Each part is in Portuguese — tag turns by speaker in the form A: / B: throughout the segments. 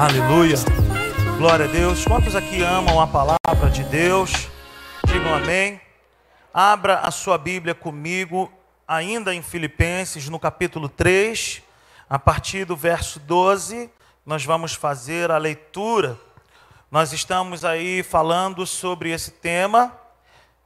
A: Aleluia. Glória a Deus. Quantos aqui amam a palavra de Deus? Digam amém. Abra a sua Bíblia comigo, ainda em Filipenses, no capítulo 3, a partir do verso 12, nós vamos fazer a leitura. Nós estamos aí falando sobre esse tema,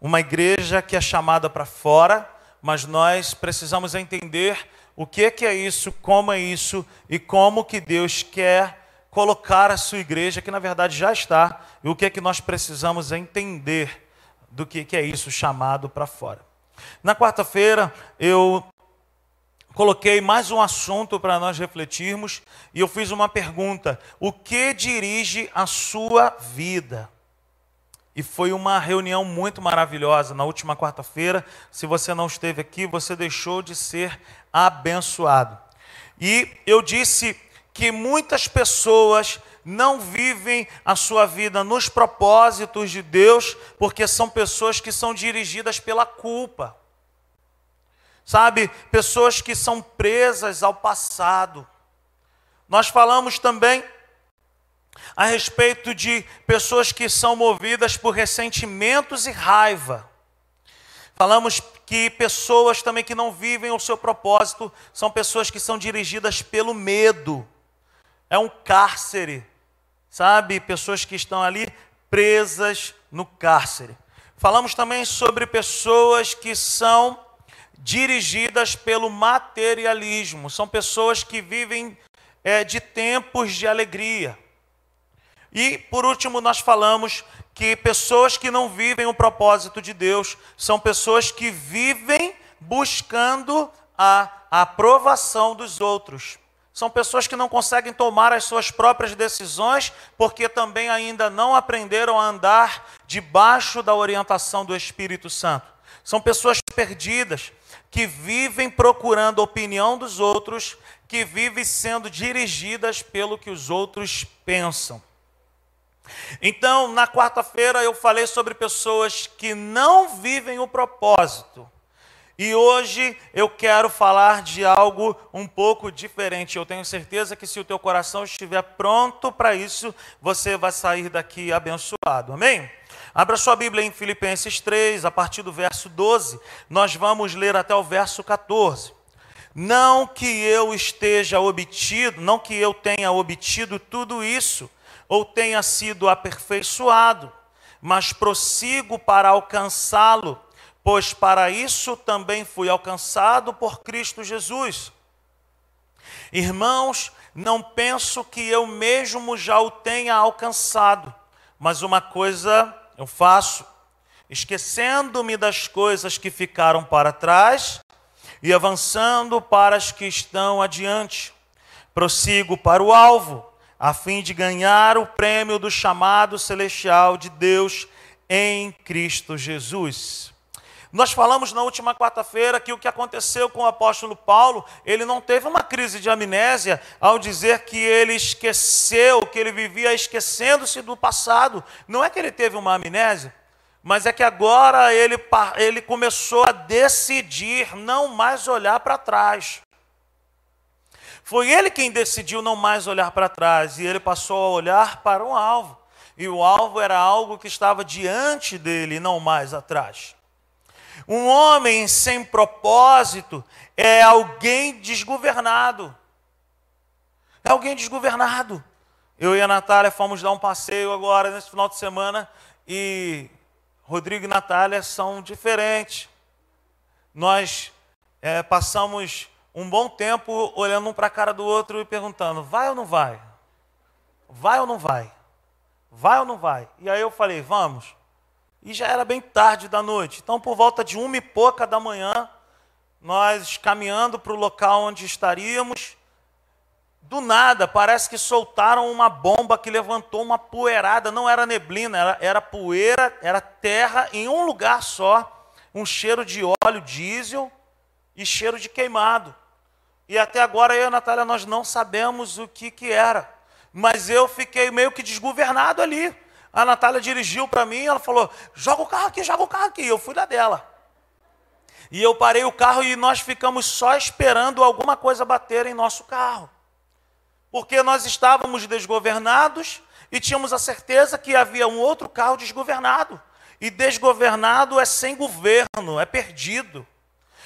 A: uma igreja que é chamada para fora, mas nós precisamos entender o que é, que é isso, como é isso e como que Deus quer colocar a sua igreja, que na verdade já está, e o que é que nós precisamos entender do que, que é isso chamado para fora. Na quarta-feira eu coloquei mais um assunto para nós refletirmos e eu fiz uma pergunta: o que dirige a sua vida? E foi uma reunião muito maravilhosa na última quarta-feira. Se você não esteve aqui, você deixou de ser abençoado. E eu disse que muitas pessoas não vivem a sua vida nos propósitos de Deus, porque são pessoas que são dirigidas pela culpa. Sabe, pessoas que são presas ao passado. Nós falamos também a respeito de pessoas que são movidas por ressentimentos e raiva. Falamos que pessoas também que não vivem o seu propósito são pessoas que são dirigidas pelo medo. É um cárcere, sabe? Pessoas que estão ali presas no cárcere. Falamos também sobre pessoas que são dirigidas pelo materialismo. São pessoas que vivem é, de tempos de alegria. E, por último, nós falamos que pessoas que não vivem o propósito de Deus são pessoas que vivem buscando a aprovação dos outros. São pessoas que não conseguem tomar as suas próprias decisões porque também ainda não aprenderam a andar debaixo da orientação do Espírito Santo. São pessoas perdidas que vivem procurando a opinião dos outros, que vivem sendo dirigidas pelo que os outros pensam. Então, na quarta-feira eu falei sobre pessoas que não vivem o propósito. E hoje eu quero falar de algo um pouco diferente. Eu tenho certeza que se o teu coração estiver pronto para isso, você vai sair daqui abençoado. Amém? Abra sua Bíblia em Filipenses 3, a partir do verso 12. Nós vamos ler até o verso 14. Não que eu esteja obtido, não que eu tenha obtido tudo isso ou tenha sido aperfeiçoado, mas prossigo para alcançá-lo, pois para isso também fui alcançado por Cristo Jesus. Irmãos, não penso que eu mesmo já o tenha alcançado, mas uma coisa eu faço, esquecendo-me das coisas que ficaram para trás e avançando para as que estão adiante. Prossigo para o alvo a fim de ganhar o prêmio do chamado celestial de Deus em Cristo Jesus. Nós falamos na última quarta-feira que o que aconteceu com o apóstolo Paulo, ele não teve uma crise de amnésia ao dizer que ele esqueceu, que ele vivia esquecendo-se do passado. Não é que ele teve uma amnésia, mas é que agora ele, ele começou a decidir não mais olhar para trás. Foi ele quem decidiu não mais olhar para trás e ele passou a olhar para um alvo. E o alvo era algo que estava diante dele, não mais atrás. Um homem sem propósito é alguém desgovernado. É alguém desgovernado. Eu e a Natália fomos dar um passeio agora nesse final de semana e Rodrigo e Natália são diferentes. Nós é, passamos um bom tempo olhando um para a cara do outro e perguntando: vai ou não vai? Vai ou não vai? Vai ou não vai? E aí eu falei: vamos. E já era bem tarde da noite. Então, por volta de uma e pouca da manhã, nós caminhando para o local onde estaríamos, do nada, parece que soltaram uma bomba que levantou uma poeirada. Não era neblina, era, era poeira, era terra em um lugar só. Um cheiro de óleo diesel e cheiro de queimado. E até agora eu e a Natália nós não sabemos o que, que era. Mas eu fiquei meio que desgovernado ali. A Natália dirigiu para mim, ela falou: joga o carro aqui, joga o carro aqui. Eu fui da dela. E eu parei o carro e nós ficamos só esperando alguma coisa bater em nosso carro. porque nós estávamos desgovernados e tínhamos a certeza que havia um outro carro desgovernado. E desgovernado é sem governo, é perdido.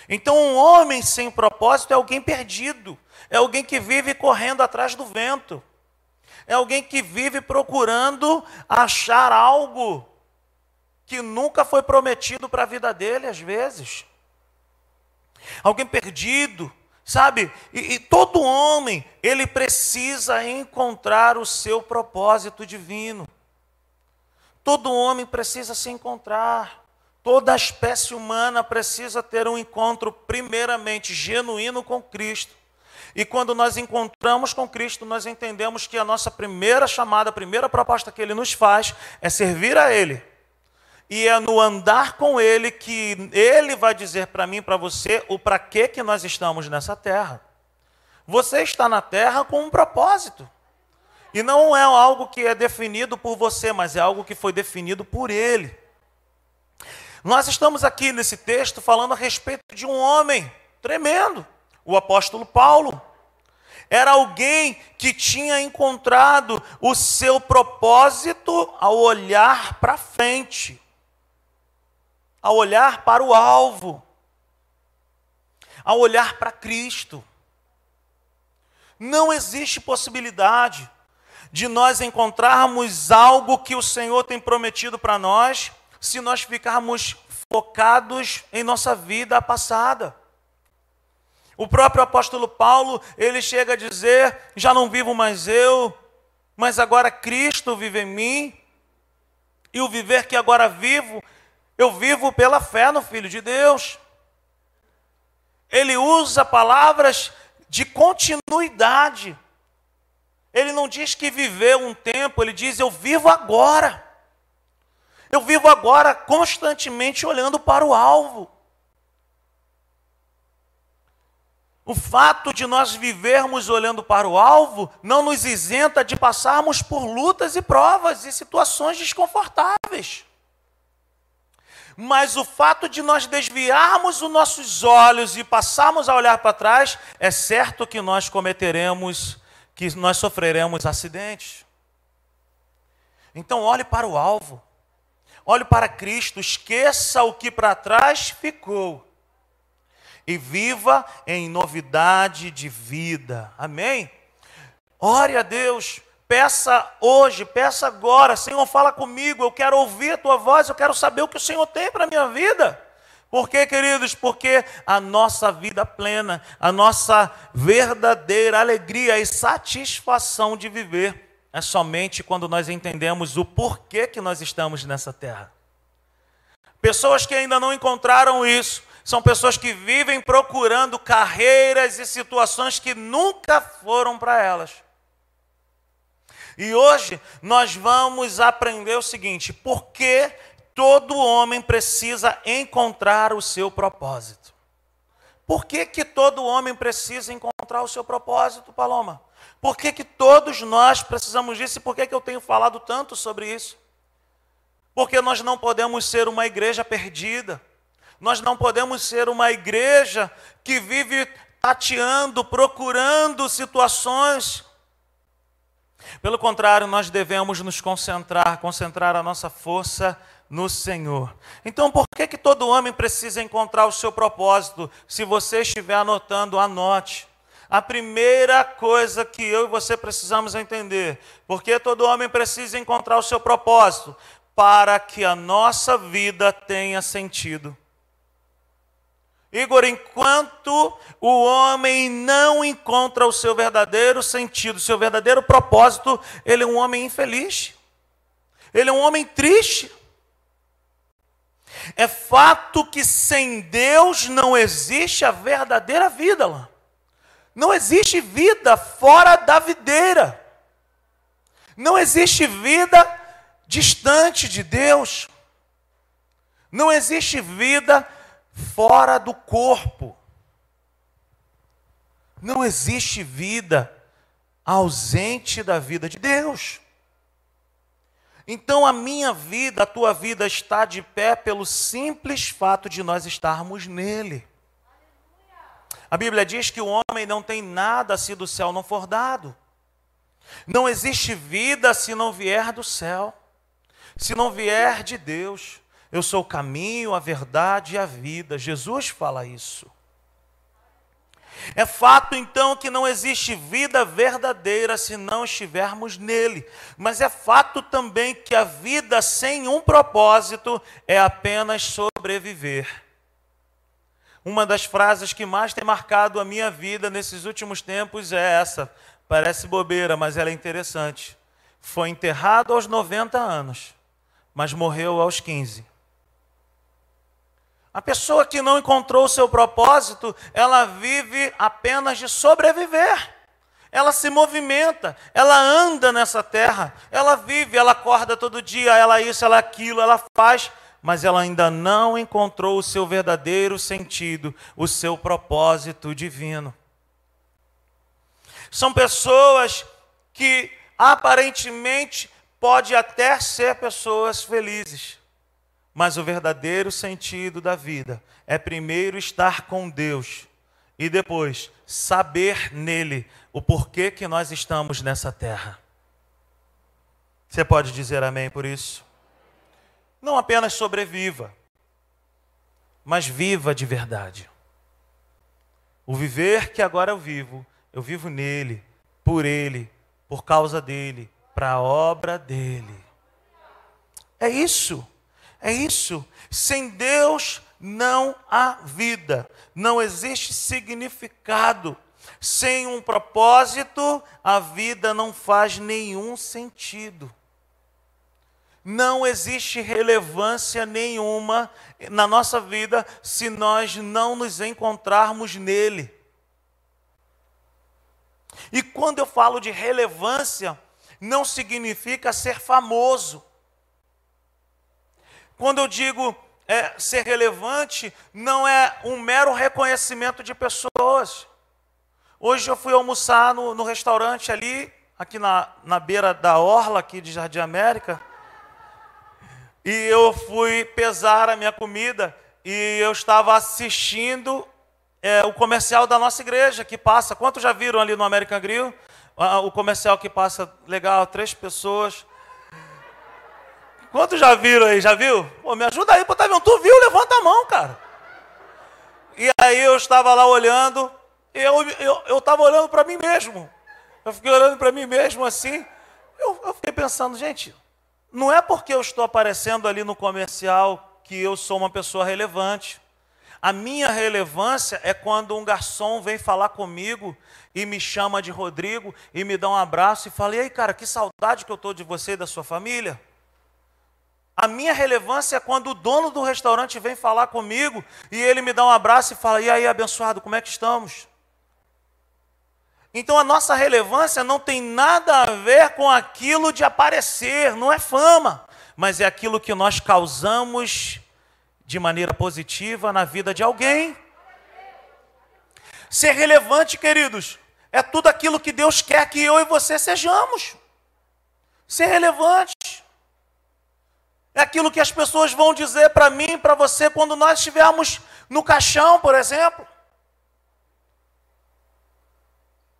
A: Então, um homem sem propósito é alguém perdido, é alguém que vive correndo atrás do vento, é alguém que vive procurando achar algo que nunca foi prometido para a vida dele, às vezes. Alguém perdido, sabe? E, e, todo homem, ele precisa encontrar o seu propósito divino. Todo homem precisa se encontrar. Toda a espécie humana precisa ter um encontro, primeiramente, genuíno com Cristo. E quando nós encontramos com Cristo, nós entendemos que a nossa primeira chamada, a primeira proposta que Ele nos faz é servir a Ele. E é no andar com Ele que Ele vai dizer para mim para você o para que, que nós estamos nessa terra. Você está na terra com um propósito. E não é algo que é definido por você, mas é algo que foi definido por Ele. Nós estamos aqui nesse texto falando a respeito de um homem tremendo, o apóstolo Paulo. Era alguém que tinha encontrado o seu propósito ao olhar para frente, ao olhar para o alvo, ao olhar para Cristo. Não existe possibilidade de nós encontrarmos algo que o Senhor tem prometido para nós se nós ficarmos focados em nossa vida passada. O próprio apóstolo Paulo, ele chega a dizer: já não vivo mais eu, mas agora Cristo vive em mim, e o viver que agora vivo, eu vivo pela fé no Filho de Deus. Ele usa palavras de continuidade. Ele não diz que viveu um tempo, ele diz: eu vivo agora. Eu vivo agora constantemente olhando para o alvo. O fato de nós vivermos olhando para o alvo não nos isenta de passarmos por lutas e provas e situações desconfortáveis. Mas o fato de nós desviarmos os nossos olhos e passarmos a olhar para trás, é certo que nós cometeremos, que nós sofreremos acidentes. Então olhe para o alvo. Olhe para Cristo, esqueça o que para trás ficou e viva em novidade de vida. Amém? Ore a Deus, peça hoje, peça agora, Senhor, fala comigo, eu quero ouvir a tua voz, eu quero saber o que o Senhor tem para a minha vida. Por quê, queridos? Porque a nossa vida plena, a nossa verdadeira alegria e satisfação de viver é somente quando nós entendemos o porquê que nós estamos nessa terra. Pessoas que ainda não encontraram isso, são pessoas que vivem procurando carreiras e situações que nunca foram para elas. E hoje nós vamos aprender o seguinte: por que todo homem precisa encontrar o seu propósito? Por que, que todo homem precisa encontrar o seu propósito, Paloma? Por que, que todos nós precisamos disso e por que, que eu tenho falado tanto sobre isso? Porque nós não podemos ser uma igreja perdida, nós não podemos ser uma igreja que vive tateando, procurando situações. Pelo contrário, nós devemos nos concentrar, concentrar a nossa força no Senhor. Então, por que, que todo homem precisa encontrar o seu propósito? Se você estiver anotando, anote. A primeira coisa que eu e você precisamos entender, porque todo homem precisa encontrar o seu propósito, para que a nossa vida tenha sentido. Igor, enquanto o homem não encontra o seu verdadeiro sentido, o seu verdadeiro propósito, ele é um homem infeliz. Ele é um homem triste. É fato que sem Deus não existe a verdadeira vida lá. Não existe vida fora da videira. Não existe vida distante de Deus. Não existe vida fora do corpo. Não existe vida ausente da vida de Deus. Então a minha vida, a tua vida está de pé pelo simples fato de nós estarmos nele. A Bíblia diz que o homem não tem nada se do céu não for dado. Não existe vida se não vier do céu, se não vier de Deus. Eu sou o caminho, a verdade e a vida. Jesus fala isso. É fato então que não existe vida verdadeira se não estivermos nele. Mas é fato também que a vida sem um propósito é apenas sobreviver. Uma das frases que mais tem marcado a minha vida nesses últimos tempos é essa. Parece bobeira, mas ela é interessante. Foi enterrado aos 90 anos, mas morreu aos 15. A pessoa que não encontrou o seu propósito, ela vive apenas de sobreviver. Ela se movimenta, ela anda nessa terra, ela vive, ela acorda todo dia, ela isso, ela aquilo, ela faz, mas ela ainda não encontrou o seu verdadeiro sentido, o seu propósito divino. São pessoas que aparentemente pode até ser pessoas felizes, mas o verdadeiro sentido da vida é primeiro estar com Deus e depois saber nele o porquê que nós estamos nessa terra. Você pode dizer amém por isso? Não apenas sobreviva, mas viva de verdade. O viver que agora eu vivo, eu vivo nele, por ele, por causa dele, para a obra dele. É isso. É isso. Sem Deus não há vida, não existe significado. Sem um propósito, a vida não faz nenhum sentido. Não existe relevância nenhuma na nossa vida se nós não nos encontrarmos nele. E quando eu falo de relevância, não significa ser famoso. Quando eu digo é, ser relevante, não é um mero reconhecimento de pessoas. Hoje eu fui almoçar no, no restaurante ali, aqui na, na beira da orla aqui de Jardim América, e eu fui pesar a minha comida e eu estava assistindo é, o comercial da nossa igreja que passa. Quantos já viram ali no American Grill? O comercial que passa legal, três pessoas. Quantos já viram aí? Já viu? Pô, me ajuda aí, Otávio. Tu viu? Levanta a mão, cara. E aí eu estava lá olhando, eu eu eu estava olhando para mim mesmo. Eu fiquei olhando para mim mesmo assim. Eu, eu fiquei pensando, gente, não é porque eu estou aparecendo ali no comercial que eu sou uma pessoa relevante. A minha relevância é quando um garçom vem falar comigo e me chama de Rodrigo e me dá um abraço e fala: E aí, cara, que saudade que eu estou de você e da sua família. A minha relevância é quando o dono do restaurante vem falar comigo e ele me dá um abraço e fala: E aí, abençoado, como é que estamos? Então a nossa relevância não tem nada a ver com aquilo de aparecer, não é fama, mas é aquilo que nós causamos de maneira positiva na vida de alguém. Ser relevante, queridos, é tudo aquilo que Deus quer que eu e você sejamos. Ser relevante. É aquilo que as pessoas vão dizer para mim, para você, quando nós estivermos no caixão, por exemplo.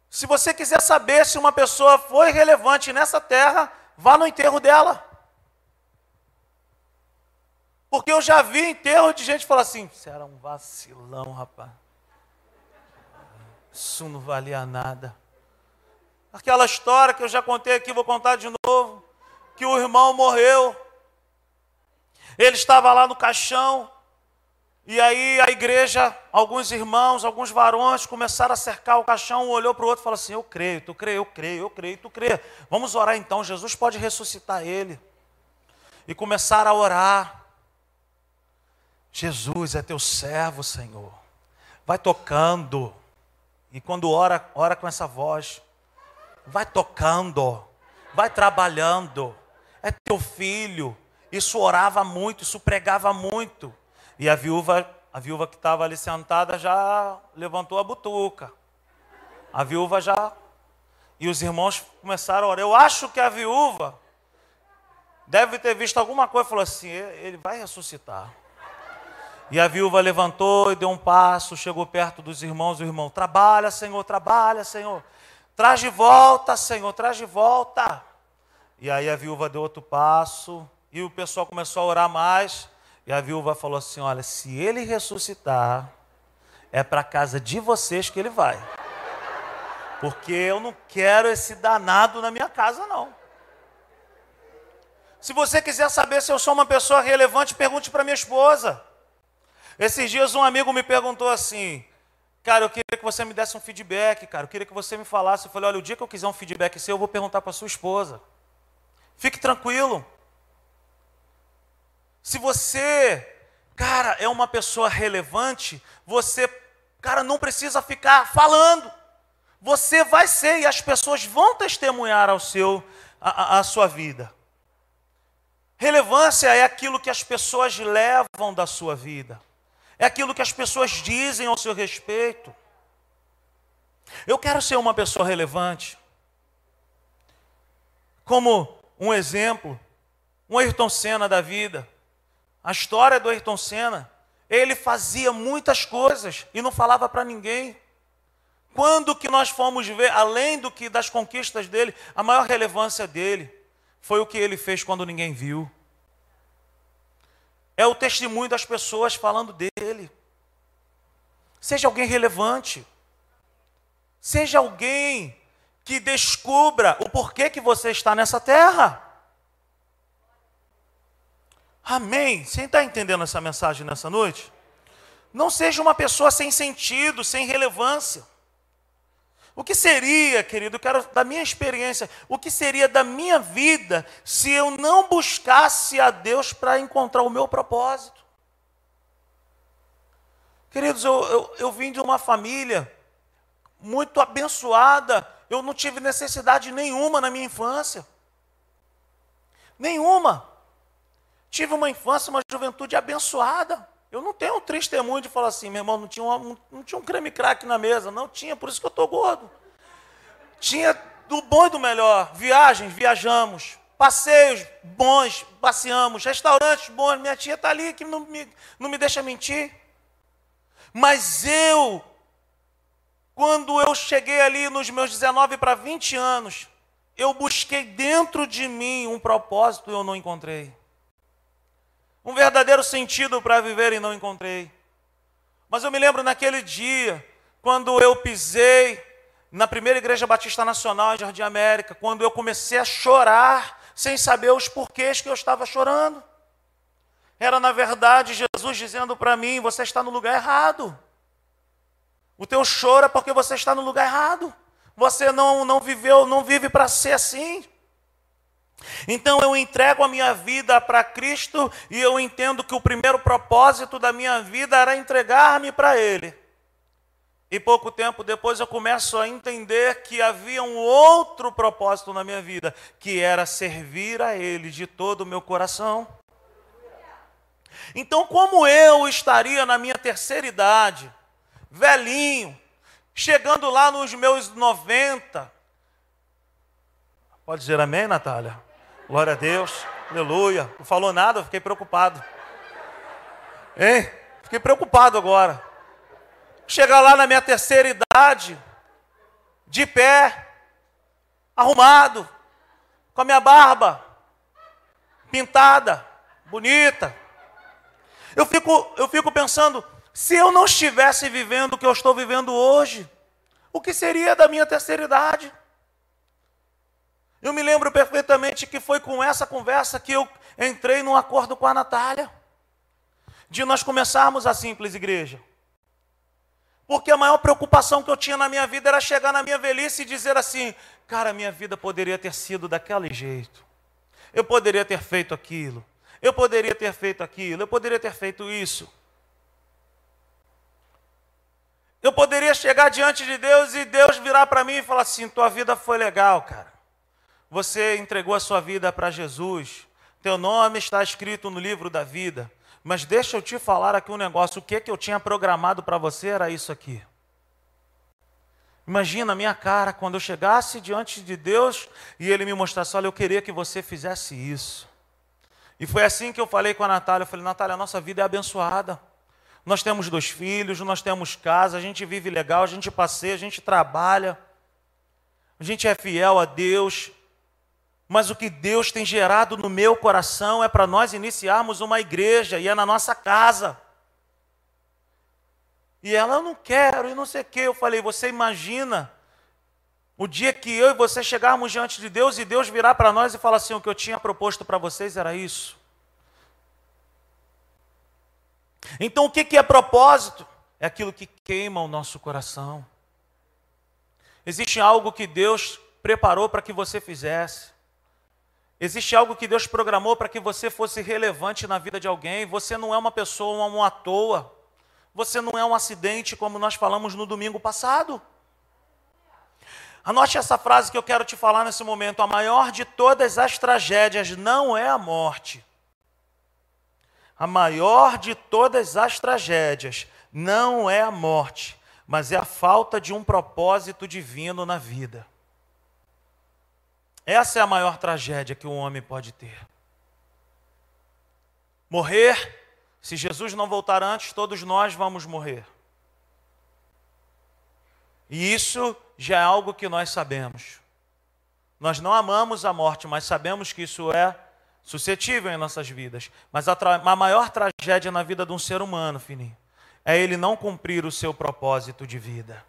A: Se você quiser saber se uma pessoa foi relevante nessa terra, vá no enterro dela. Porque eu já vi enterro de gente falar assim: você era um vacilão, rapaz. Isso não valia nada. Aquela história que eu já contei aqui, vou contar de novo: que o irmão morreu ele estava lá no caixão, e aí a igreja, alguns irmãos, alguns varões começaram a cercar o caixão, um olhou para o outro e falou assim: Eu creio, tu creio, eu creio, eu creio, tu crê. Vamos orar então, Jesus pode ressuscitar ele. E começaram a orar. Jesus é teu servo, Senhor. Vai tocando. E quando ora, ora com essa voz. Vai tocando. Vai trabalhando. É teu filho isso orava muito, isso pregava muito. E a viúva, a viúva que estava ali sentada já levantou a butuca. A viúva já. E os irmãos começaram a orar. Eu acho que a viúva deve ter visto alguma coisa falou assim: ele vai ressuscitar. E a viúva levantou e deu um passo, chegou perto dos irmãos, o irmão, trabalha, Senhor, trabalha, Senhor. Traz de volta, Senhor, traz de volta. E aí a viúva deu outro passo, e o pessoal começou a orar mais. E a viúva falou assim: Olha, se ele ressuscitar, é para casa de vocês que ele vai. Porque eu não quero esse danado na minha casa, não. Se você quiser saber se eu sou uma pessoa relevante, pergunte para minha esposa. Esses dias um amigo me perguntou assim: Cara, eu queria que você me desse um feedback, cara. Eu queria que você me falasse. Eu falei: Olha, o dia que eu quiser um feedback seu, eu vou perguntar para sua esposa. Fique tranquilo. Se você, cara, é uma pessoa relevante, você, cara, não precisa ficar falando. Você vai ser e as pessoas vão testemunhar ao seu, a, a sua vida. Relevância é aquilo que as pessoas levam da sua vida. É aquilo que as pessoas dizem ao seu respeito. Eu quero ser uma pessoa relevante. Como um exemplo, um Ayrton Senna da vida. A história do Ayrton Senna, ele fazia muitas coisas e não falava para ninguém. Quando que nós fomos ver, além do que das conquistas dele, a maior relevância dele foi o que ele fez quando ninguém viu. É o testemunho das pessoas falando dele. Seja alguém relevante. Seja alguém que descubra o porquê que você está nessa terra. Amém. Você está entendendo essa mensagem nessa noite? Não seja uma pessoa sem sentido, sem relevância. O que seria, querido, quero da minha experiência, o que seria da minha vida se eu não buscasse a Deus para encontrar o meu propósito? Queridos, eu, eu, eu vim de uma família muito abençoada, eu não tive necessidade nenhuma na minha infância. Nenhuma. Tive uma infância, uma juventude abençoada. Eu não tenho um testemunho de falar assim, meu irmão, não tinha, uma, não tinha um creme crack na mesa. Não tinha, por isso que eu estou gordo. Tinha do bom e do melhor. Viagens, viajamos. Passeios bons, passeamos. Restaurantes bons. Minha tia está ali que não me, não me deixa mentir. Mas eu quando eu cheguei ali nos meus 19 para 20 anos, eu busquei dentro de mim um propósito e eu não encontrei. Um verdadeiro sentido para viver e não encontrei. Mas eu me lembro naquele dia, quando eu pisei na primeira igreja batista nacional em Jardim América, quando eu comecei a chorar sem saber os porquês que eu estava chorando. Era na verdade Jesus dizendo para mim: você está no lugar errado. O teu choro é porque você está no lugar errado. Você não, não viveu, não vive para ser assim. Então eu entrego a minha vida para Cristo e eu entendo que o primeiro propósito da minha vida era entregar-me para Ele. E pouco tempo depois eu começo a entender que havia um outro propósito na minha vida, que era servir a Ele de todo o meu coração. Então, como eu estaria na minha terceira idade, velhinho, chegando lá nos meus 90. Pode dizer amém, Natália? Glória a Deus, aleluia. Não falou nada, eu fiquei preocupado. Hein? Fiquei preocupado agora. Chegar lá na minha terceira idade, de pé, arrumado, com a minha barba pintada, bonita. Eu fico, eu fico pensando, se eu não estivesse vivendo o que eu estou vivendo hoje, o que seria da minha terceira idade? Eu me lembro perfeitamente que foi com essa conversa que eu entrei num acordo com a Natália, de nós começarmos a simples igreja. Porque a maior preocupação que eu tinha na minha vida era chegar na minha velhice e dizer assim: cara, minha vida poderia ter sido daquele jeito, eu poderia ter feito aquilo, eu poderia ter feito aquilo, eu poderia ter feito isso. Eu poderia chegar diante de Deus e Deus virar para mim e falar assim: tua vida foi legal, cara. Você entregou a sua vida para Jesus. Teu nome está escrito no livro da vida. Mas deixa eu te falar aqui um negócio. O que, que eu tinha programado para você era isso aqui. Imagina a minha cara quando eu chegasse diante de Deus e Ele me mostrasse: olha, eu queria que você fizesse isso. E foi assim que eu falei com a Natália. Eu falei: Natália, a nossa vida é abençoada. Nós temos dois filhos, nós temos casa, a gente vive legal, a gente passeia, a gente trabalha. a gente é fiel a Deus, mas o que Deus tem gerado no meu coração é para nós iniciarmos uma igreja e é na nossa casa. E ela, eu não quero, e não sei o quê. Eu falei, você imagina o dia que eu e você chegarmos diante de Deus e Deus virar para nós e falar assim: o que eu tinha proposto para vocês era isso. Então o que é propósito? É aquilo que queima o nosso coração. Existe algo que Deus preparou para que você fizesse. Existe algo que Deus programou para que você fosse relevante na vida de alguém. Você não é uma pessoa uma à toa. Você não é um acidente, como nós falamos no domingo passado. Anote essa frase que eu quero te falar nesse momento. A maior de todas as tragédias não é a morte. A maior de todas as tragédias não é a morte, mas é a falta de um propósito divino na vida. Essa é a maior tragédia que um homem pode ter. Morrer se Jesus não voltar antes, todos nós vamos morrer. E isso já é algo que nós sabemos. Nós não amamos a morte, mas sabemos que isso é suscetível em nossas vidas. Mas a, a maior tragédia na vida de um ser humano, Fininho, é ele não cumprir o seu propósito de vida.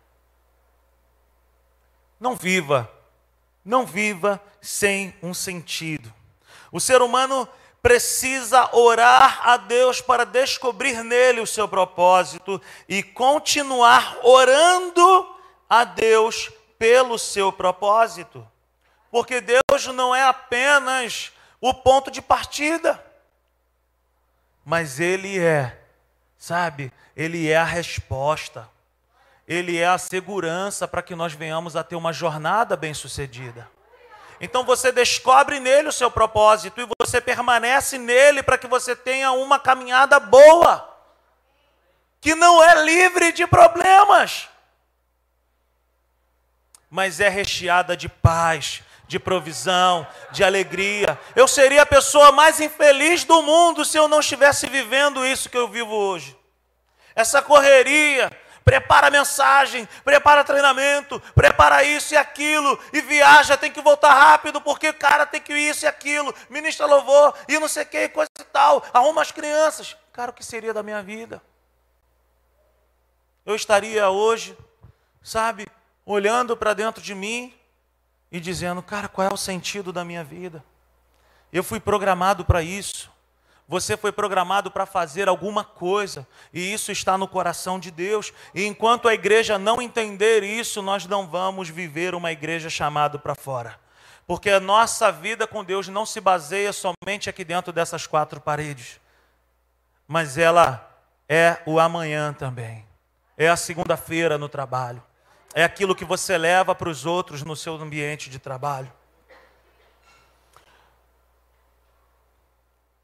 A: Não viva, não viva sem um sentido. O ser humano precisa orar a Deus para descobrir nele o seu propósito e continuar orando a Deus pelo seu propósito. Porque Deus não é apenas o ponto de partida, mas Ele é, sabe, Ele é a resposta, Ele é a segurança para que nós venhamos a ter uma jornada bem-sucedida. Então você descobre nele o seu propósito e você permanece nele para que você tenha uma caminhada boa, que não é livre de problemas, mas é recheada de paz, de provisão, de alegria. Eu seria a pessoa mais infeliz do mundo se eu não estivesse vivendo isso que eu vivo hoje. Essa correria, prepara mensagem, prepara treinamento, prepara isso e aquilo, e viaja, tem que voltar rápido, porque o cara tem que isso e aquilo, ministra louvor, e não sei o que, coisa e tal, arruma as crianças. Cara, o que seria da minha vida? Eu estaria hoje, sabe, olhando para dentro de mim e dizendo, cara, qual é o sentido da minha vida? Eu fui programado para isso. Você foi programado para fazer alguma coisa, e isso está no coração de Deus. E enquanto a igreja não entender isso, nós não vamos viver uma igreja chamada para fora. Porque a nossa vida com Deus não se baseia somente aqui dentro dessas quatro paredes, mas ela é o amanhã também. É a segunda-feira no trabalho. É aquilo que você leva para os outros no seu ambiente de trabalho.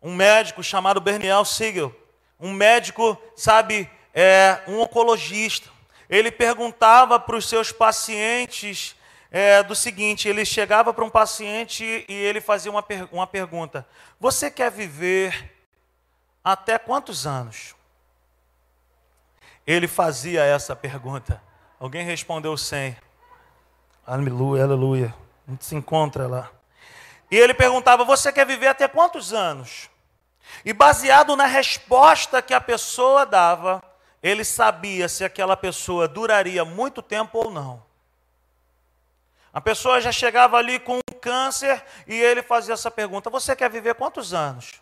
A: Um médico chamado Berniel Siegel, um médico, sabe, é, um oncologista. Ele perguntava para os seus pacientes é, do seguinte: ele chegava para um paciente e ele fazia uma, per uma pergunta: Você quer viver até quantos anos? Ele fazia essa pergunta. Alguém respondeu 100. Aleluia, aleluia. A gente se encontra lá. E ele perguntava: Você quer viver até quantos anos? E baseado na resposta que a pessoa dava, ele sabia se aquela pessoa duraria muito tempo ou não. A pessoa já chegava ali com um câncer e ele fazia essa pergunta: Você quer viver quantos anos?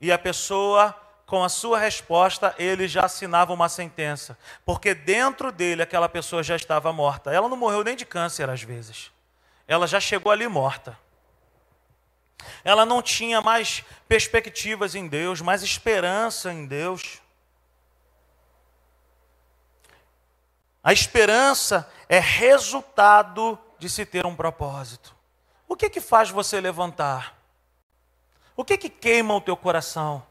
A: E a pessoa, com a sua resposta, ele já assinava uma sentença, porque dentro dele aquela pessoa já estava morta. Ela não morreu nem de câncer às vezes, ela já chegou ali morta. Ela não tinha mais perspectivas em Deus, mais esperança em Deus. A esperança é resultado de se ter um propósito. O que que faz você levantar? O que que queima o teu coração?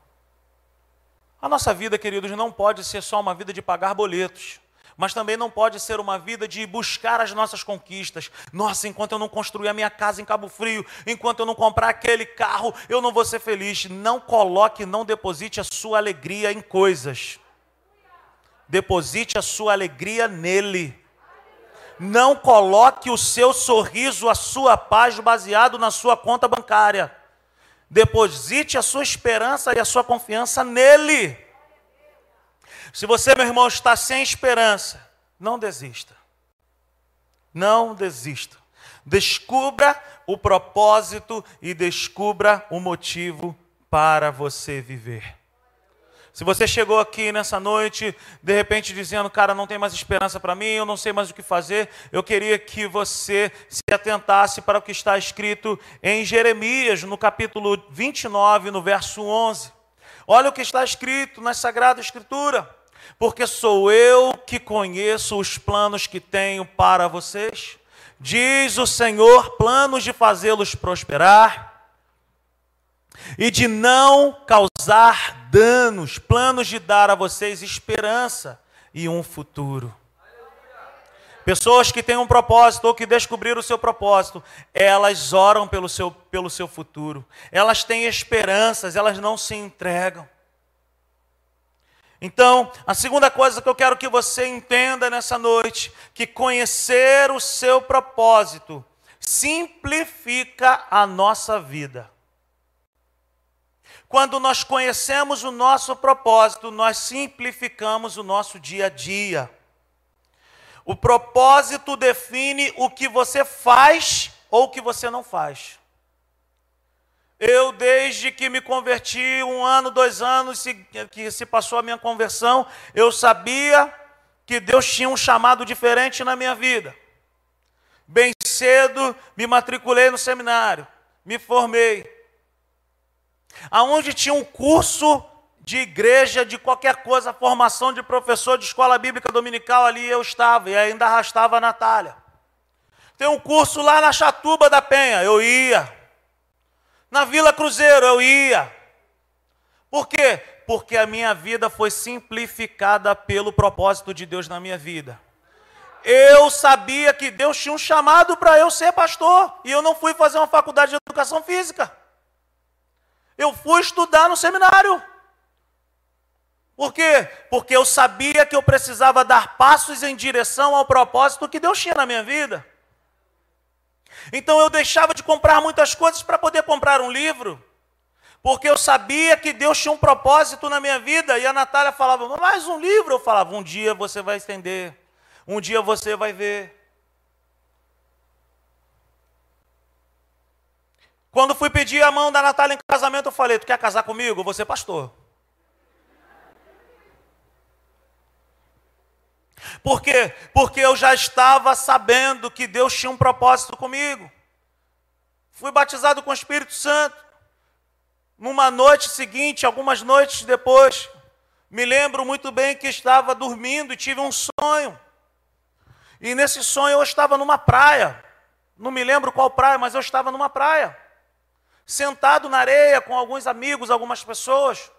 A: A nossa vida, queridos, não pode ser só uma vida de pagar boletos mas também não pode ser uma vida de buscar as nossas conquistas. Nossa, enquanto eu não construir a minha casa em Cabo Frio, enquanto eu não comprar aquele carro, eu não vou ser feliz. Não coloque, não deposite a sua alegria em coisas. Deposite a sua alegria nele. Não coloque o seu sorriso, a sua paz baseado na sua conta bancária. Deposite a sua esperança e a sua confiança nele. Se você, meu irmão, está sem esperança, não desista. Não desista. Descubra o propósito e descubra o motivo para você viver. Se você chegou aqui nessa noite, de repente dizendo, cara, não tem mais esperança para mim, eu não sei mais o que fazer, eu queria que você se atentasse para o que está escrito em Jeremias, no capítulo 29, no verso 11. Olha o que está escrito na Sagrada Escritura. Porque sou eu que conheço os planos que tenho para vocês, diz o Senhor, planos de fazê-los prosperar e de não causar danos, planos de dar a vocês esperança e um futuro. Pessoas que têm um propósito ou que descobriram o seu propósito, elas oram pelo seu, pelo seu futuro, elas têm esperanças, elas não se entregam. Então, a segunda coisa que eu quero que você entenda nessa noite, que conhecer o seu propósito simplifica a nossa vida. Quando nós conhecemos o nosso propósito, nós simplificamos o nosso dia a dia. O propósito define o que você faz ou o que você não faz. Eu, desde que me converti, um ano, dois anos que se passou a minha conversão, eu sabia que Deus tinha um chamado diferente na minha vida. Bem cedo me matriculei no seminário, me formei aonde tinha um curso de igreja, de qualquer coisa, formação de professor de escola bíblica dominical, ali eu estava, e ainda arrastava a Natália. Tem um curso lá na Chatuba da Penha, eu ia. Na Vila Cruzeiro, eu ia. Por quê? Porque a minha vida foi simplificada pelo propósito de Deus na minha vida. Eu sabia que Deus tinha um chamado para eu ser pastor, e eu não fui fazer uma faculdade de educação física. Eu fui estudar no seminário. Por quê? Porque eu sabia que eu precisava dar passos em direção ao propósito que Deus tinha na minha vida. Então eu deixava de comprar muitas coisas para poder comprar um livro, porque eu sabia que Deus tinha um propósito na minha vida. E a Natália falava, mais um livro. Eu falava, um dia você vai entender, um dia você vai ver. Quando fui pedir a mão da Natália em casamento, eu falei: Tu quer casar comigo? Eu vou ser pastor. Por quê? Porque eu já estava sabendo que Deus tinha um propósito comigo. Fui batizado com o Espírito Santo. Numa noite seguinte, algumas noites depois, me lembro muito bem que estava dormindo e tive um sonho. E nesse sonho eu estava numa praia. Não me lembro qual praia, mas eu estava numa praia sentado na areia com alguns amigos, algumas pessoas.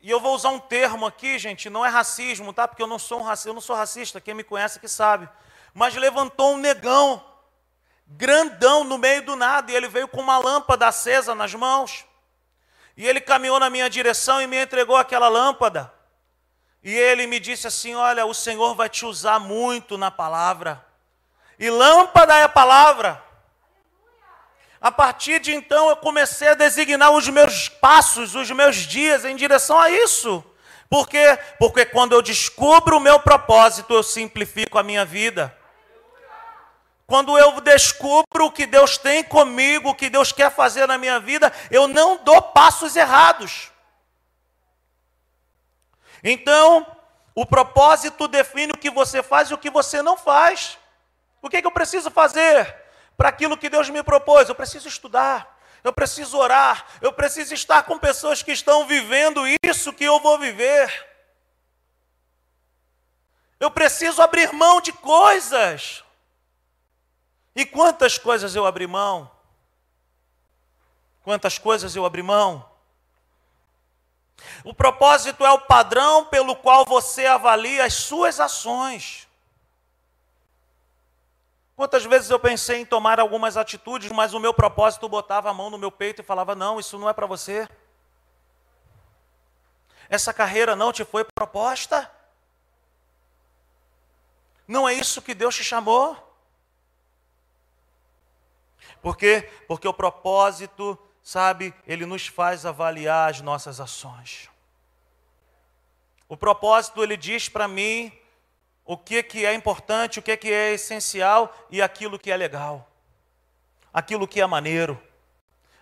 A: E eu vou usar um termo aqui, gente, não é racismo, tá? Porque eu não sou um racista, eu não sou racista, quem me conhece que sabe. Mas levantou um negão, grandão no meio do nada, e ele veio com uma lâmpada acesa nas mãos. E ele caminhou na minha direção e me entregou aquela lâmpada. E ele me disse assim: Olha, o Senhor vai te usar muito na palavra. E lâmpada é a palavra. A partir de então eu comecei a designar os meus passos, os meus dias em direção a isso. Por quê? Porque quando eu descubro o meu propósito, eu simplifico a minha vida. Quando eu descubro o que Deus tem comigo, o que Deus quer fazer na minha vida, eu não dou passos errados. Então, o propósito define o que você faz e o que você não faz. O que, é que eu preciso fazer? Para aquilo que Deus me propôs. Eu preciso estudar, eu preciso orar, eu preciso estar com pessoas que estão vivendo isso que eu vou viver. Eu preciso abrir mão de coisas. E quantas coisas eu abri mão? Quantas coisas eu abri mão? O propósito é o padrão pelo qual você avalia as suas ações. Quantas vezes eu pensei em tomar algumas atitudes, mas o meu propósito botava a mão no meu peito e falava: não, isso não é para você. Essa carreira não te foi proposta. Não é isso que Deus te chamou. Por quê? Porque o propósito, sabe, ele nos faz avaliar as nossas ações. O propósito, ele diz para mim o que, que é importante, o que, que é essencial e aquilo que é legal, aquilo que é maneiro.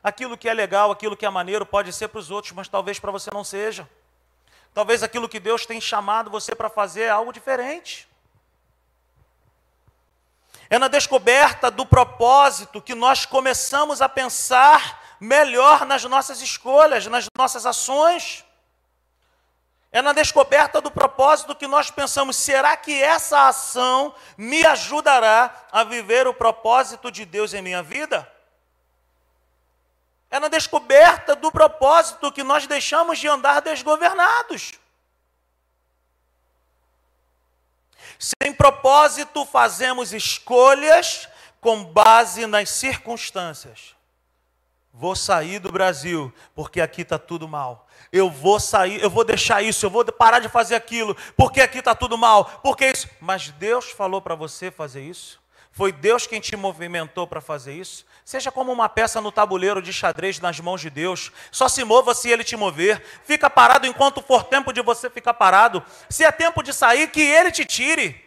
A: Aquilo que é legal, aquilo que é maneiro pode ser para os outros, mas talvez para você não seja. Talvez aquilo que Deus tem chamado você para fazer é algo diferente. É na descoberta do propósito que nós começamos a pensar melhor nas nossas escolhas, nas nossas ações. É na descoberta do propósito que nós pensamos: será que essa ação me ajudará a viver o propósito de Deus em minha vida? É na descoberta do propósito que nós deixamos de andar desgovernados. Sem propósito, fazemos escolhas com base nas circunstâncias. Vou sair do Brasil porque aqui está tudo mal. Eu vou sair, eu vou deixar isso, eu vou parar de fazer aquilo porque aqui está tudo mal. Porque isso. Mas Deus falou para você fazer isso? Foi Deus quem te movimentou para fazer isso? Seja como uma peça no tabuleiro de xadrez nas mãos de Deus. Só se mova se Ele te mover. Fica parado enquanto for tempo de você ficar parado. Se é tempo de sair, que Ele te tire.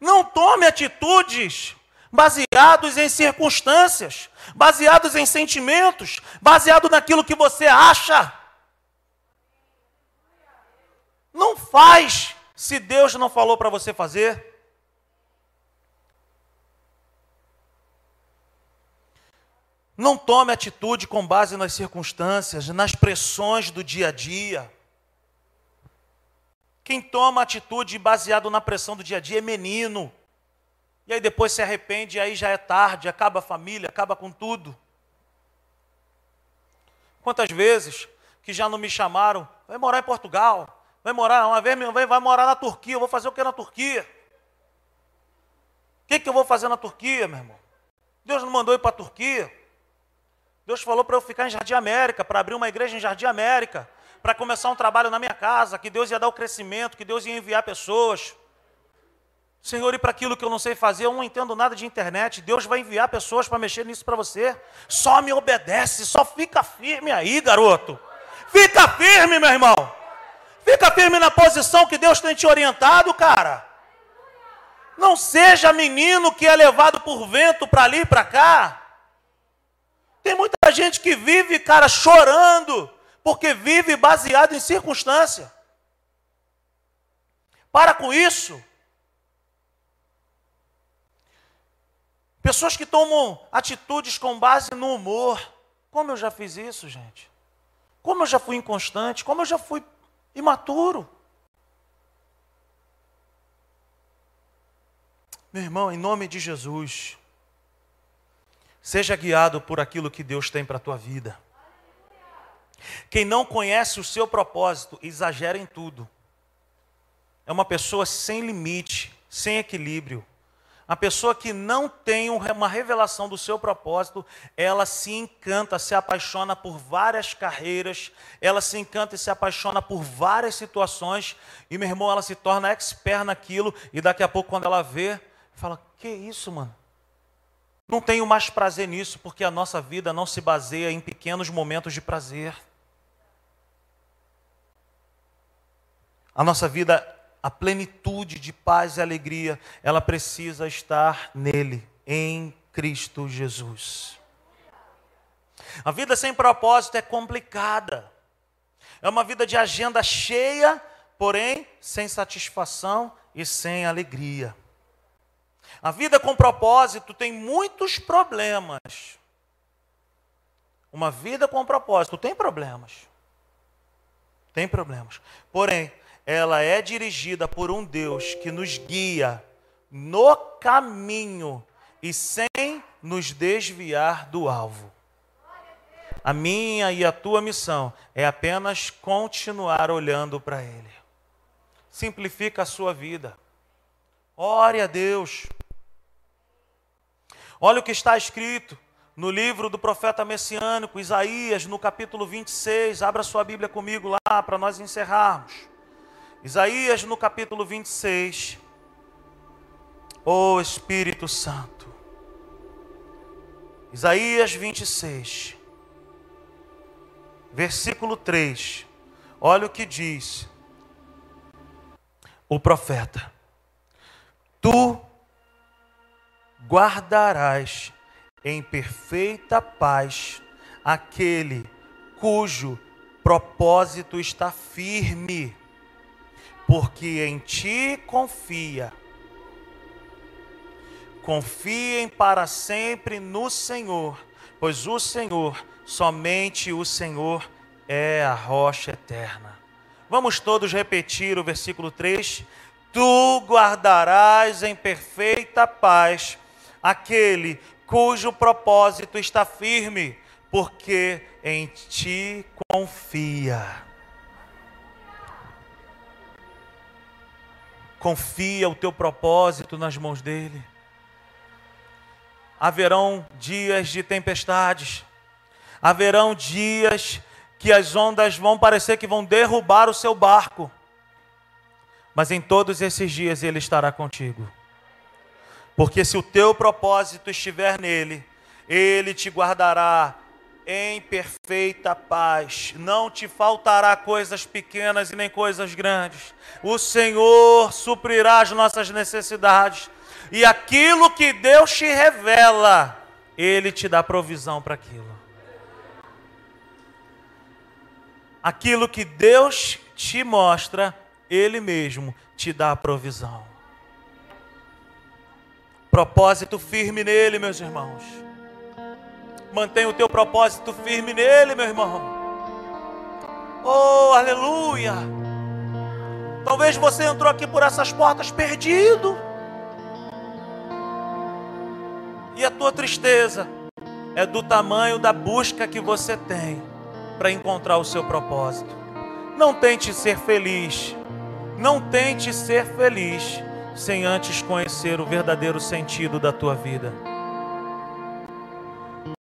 A: Não tome atitudes baseados em circunstâncias, baseados em sentimentos, baseado naquilo que você acha. Não faz se Deus não falou para você fazer. Não tome atitude com base nas circunstâncias, nas pressões do dia a dia. Quem toma atitude baseado na pressão do dia a dia é menino. E aí depois se arrepende, e aí já é tarde, acaba a família, acaba com tudo. Quantas vezes que já não me chamaram, vai morar em Portugal, vai morar, uma vez vai, vai morar na Turquia, eu vou fazer o que na Turquia? O que, que eu vou fazer na Turquia, meu irmão? Deus não mandou ir para a Turquia. Deus falou para eu ficar em Jardim América, para abrir uma igreja em Jardim América, para começar um trabalho na minha casa, que Deus ia dar o crescimento, que Deus ia enviar pessoas. Senhor, e para aquilo que eu não sei fazer, eu não entendo nada de internet, Deus vai enviar pessoas para mexer nisso para você. Só me obedece, só fica firme aí, garoto. Fica firme, meu irmão. Fica firme na posição que Deus tem te orientado, cara. Não seja menino que é levado por vento para ali e para cá. Tem muita gente que vive, cara, chorando, porque vive baseado em circunstância. Para com isso. Pessoas que tomam atitudes com base no humor. Como eu já fiz isso, gente? Como eu já fui inconstante? Como eu já fui imaturo? Meu irmão, em nome de Jesus, Seja guiado por aquilo que Deus tem para a tua vida. Quem não conhece o seu propósito, exagera em tudo. É uma pessoa sem limite, sem equilíbrio. A pessoa que não tem uma revelação do seu propósito, ela se encanta, se apaixona por várias carreiras, ela se encanta e se apaixona por várias situações, e meu irmão, ela se torna expert naquilo, e daqui a pouco, quando ela vê, fala: Que isso, mano? Não tenho mais prazer nisso, porque a nossa vida não se baseia em pequenos momentos de prazer. A nossa vida, a plenitude de paz e alegria, ela precisa estar nele, em Cristo Jesus. A vida sem propósito é complicada. É uma vida de agenda cheia, porém sem satisfação e sem alegria. A vida com propósito tem muitos problemas. Uma vida com propósito tem problemas. Tem problemas. Porém, ela é dirigida por um Deus que nos guia no caminho e sem nos desviar do alvo. A minha e a tua missão é apenas continuar olhando para Ele. Simplifica a sua vida. Ore a Deus. Olha o que está escrito no livro do profeta messiânico, Isaías, no capítulo 26. Abra sua Bíblia comigo lá para nós encerrarmos. Isaías, no capítulo 26. Ô oh, Espírito Santo. Isaías 26, versículo 3. Olha o que diz o profeta: Tu guardarás em perfeita paz aquele cujo propósito está firme, porque em ti confia. Confiem para sempre no Senhor, pois o Senhor, somente o Senhor, é a rocha eterna. Vamos todos repetir o versículo 3: Tu guardarás em perfeita paz aquele cujo propósito está firme, porque em ti confia. Confia o teu propósito nas mãos dele. Haverão dias de tempestades, haverão dias que as ondas vão parecer que vão derrubar o seu barco, mas em todos esses dias ele estará contigo. Porque se o teu propósito estiver nele, ele te guardará em perfeita paz. Não te faltará coisas pequenas e nem coisas grandes. O Senhor suprirá as nossas necessidades. E aquilo que Deus te revela, Ele te dá provisão para aquilo. Aquilo que Deus te mostra, Ele mesmo te dá provisão. Propósito firme nele, meus irmãos. Mantenha o teu propósito firme nele, meu irmão. Oh, aleluia. Talvez você entrou aqui por essas portas perdido. E a tua tristeza é do tamanho da busca que você tem para encontrar o seu propósito. Não tente ser feliz. Não tente ser feliz sem antes conhecer o verdadeiro sentido da tua vida.